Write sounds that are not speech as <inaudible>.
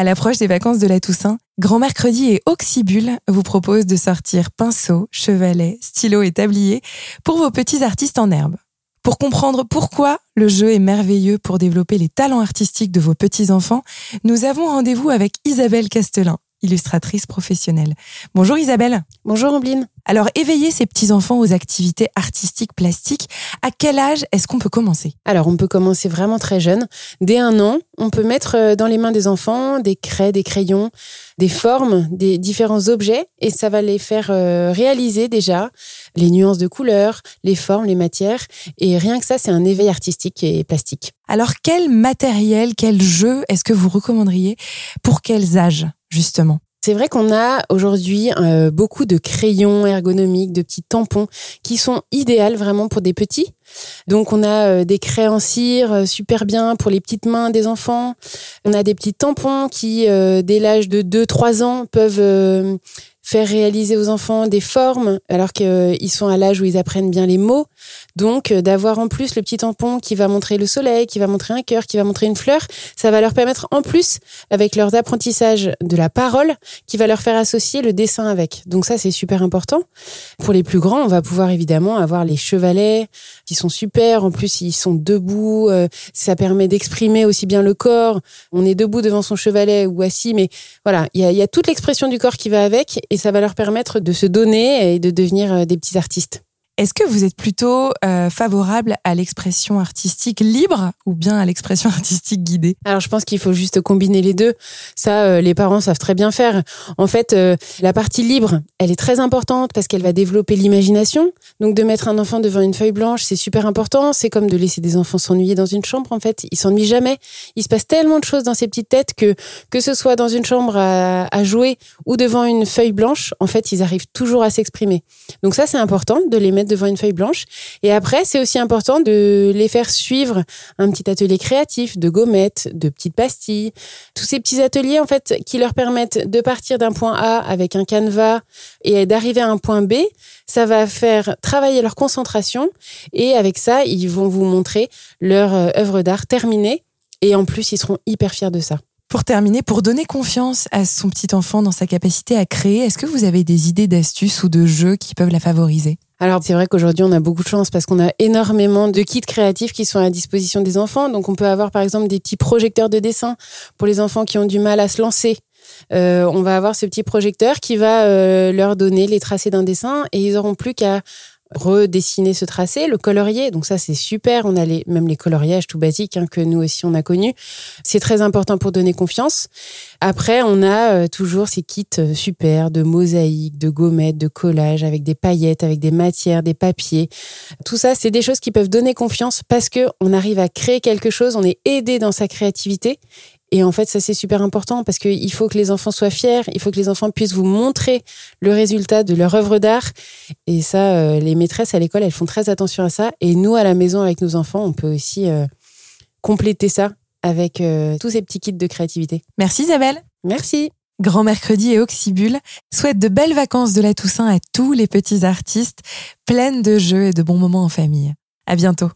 À l'approche des vacances de la Toussaint, Grand Mercredi et Oxybule vous proposent de sortir pinceau, chevalet, stylo et tablier pour vos petits artistes en herbe. Pour comprendre pourquoi le jeu est merveilleux pour développer les talents artistiques de vos petits-enfants, nous avons rendez-vous avec Isabelle Castelin, illustratrice professionnelle. Bonjour Isabelle. Bonjour Ombline. Alors, éveiller ces petits-enfants aux activités artistiques plastiques, à quel âge est-ce qu'on peut commencer? Alors, on peut commencer vraiment très jeune. Dès un an, on peut mettre euh, dans les mains des enfants des craies, des crayons, des formes, des différents objets, et ça va les faire euh, réaliser déjà les nuances de couleurs, les formes, les matières. Et rien que ça, c'est un éveil artistique et plastique. Alors, quel matériel, quel jeu est-ce que vous recommanderiez? Pour quels âges, justement c'est vrai qu'on a aujourd'hui euh, beaucoup de crayons ergonomiques, de petits tampons qui sont idéaux vraiment pour des petits. Donc on a euh, des craies en cire euh, super bien pour les petites mains des enfants. On a des petits tampons qui, dès l'âge de 2-3 ans, peuvent faire réaliser aux enfants des formes alors qu'ils sont à l'âge où ils apprennent bien les mots. Donc, euh, d'avoir en plus le petit tampon qui va montrer le soleil, qui va montrer un cœur, qui va montrer une fleur, ça va leur permettre en plus, avec leurs apprentissages de la parole, qui va leur faire associer le dessin avec. Donc ça, c'est super important. Pour les plus grands, on va pouvoir évidemment avoir les chevalets qui sont super. En plus, ils sont debout. Euh, ça permet d'exprimer aussi bien le corps. On est debout devant son chevalet ou assis, mais voilà, il y a, toute l'expression du corps qui va avec ça va leur permettre de se donner et de devenir euh, des petits artistes. Est-ce que vous êtes plutôt euh, favorable à l'expression artistique libre ou bien à l'expression <laughs> artistique guidée? Alors je pense qu'il faut juste combiner les deux. Ça, euh, les parents savent très bien faire. En fait, euh, la partie libre, elle est très importante parce qu'elle va développer l'imagination. Donc de mettre un enfant devant une feuille blanche, c'est super important. C'est comme de laisser des enfants s'ennuyer dans une chambre. En fait, ils s'ennuient jamais. Il se passe tellement de choses dans ces petites têtes que que ce soit dans une chambre à, à jouer ou devant une feuille blanche, en fait, ils arrivent toujours à s'exprimer. Donc ça, c'est important de les mettre devant une feuille blanche. Et après, c'est aussi important de les faire suivre un petit atelier créatif de gommettes, de petites pastilles, tous ces petits ateliers en fait qui leur permettent de partir d'un point A avec un canevas et d'arriver à un point B. Ça va faire travailler leur concentration et avec ça, ils vont vous montrer leur euh, œuvre d'art terminée et en plus, ils seront hyper fiers de ça. Pour terminer, pour donner confiance à son petit enfant dans sa capacité à créer, est-ce que vous avez des idées d'astuces ou de jeux qui peuvent la favoriser? Alors c'est vrai qu'aujourd'hui on a beaucoup de chance parce qu'on a énormément de kits créatifs qui sont à disposition des enfants. Donc on peut avoir par exemple des petits projecteurs de dessin pour les enfants qui ont du mal à se lancer. Euh, on va avoir ce petit projecteur qui va euh, leur donner les tracés d'un dessin et ils auront plus qu'à redessiner ce tracé, le colorier. Donc ça, c'est super. On a les, même les coloriages tout basiques hein, que nous aussi on a connus. C'est très important pour donner confiance. Après, on a euh, toujours ces kits euh, super de mosaïques, de gommettes, de collages avec des paillettes, avec des matières, des papiers. Tout ça, c'est des choses qui peuvent donner confiance parce que on arrive à créer quelque chose. On est aidé dans sa créativité et en fait, ça c'est super important parce qu'il faut que les enfants soient fiers, il faut que les enfants puissent vous montrer le résultat de leur œuvre d'art. Et ça, euh, les maîtresses à l'école, elles font très attention à ça. Et nous, à la maison, avec nos enfants, on peut aussi euh, compléter ça avec euh, tous ces petits kits de créativité. Merci Isabelle. Merci. Grand Mercredi et Oxybule souhaitent de belles vacances de la Toussaint à tous les petits artistes, pleines de jeux et de bons moments en famille. À bientôt.